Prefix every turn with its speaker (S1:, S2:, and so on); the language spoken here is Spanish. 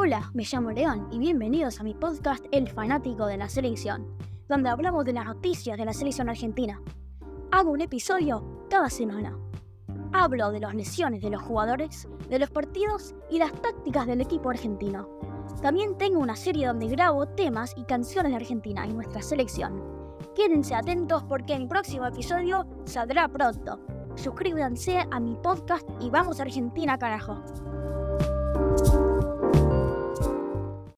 S1: Hola, me llamo León y bienvenidos a mi podcast El fanático de la selección, donde hablamos de las noticias de la selección argentina. Hago un episodio cada semana. Hablo de las lesiones de los jugadores, de los partidos y las tácticas del equipo argentino. También tengo una serie donde grabo temas y canciones de Argentina y nuestra selección. Quédense atentos porque mi próximo episodio saldrá pronto. Suscríbanse a mi podcast y vamos a Argentina, carajo.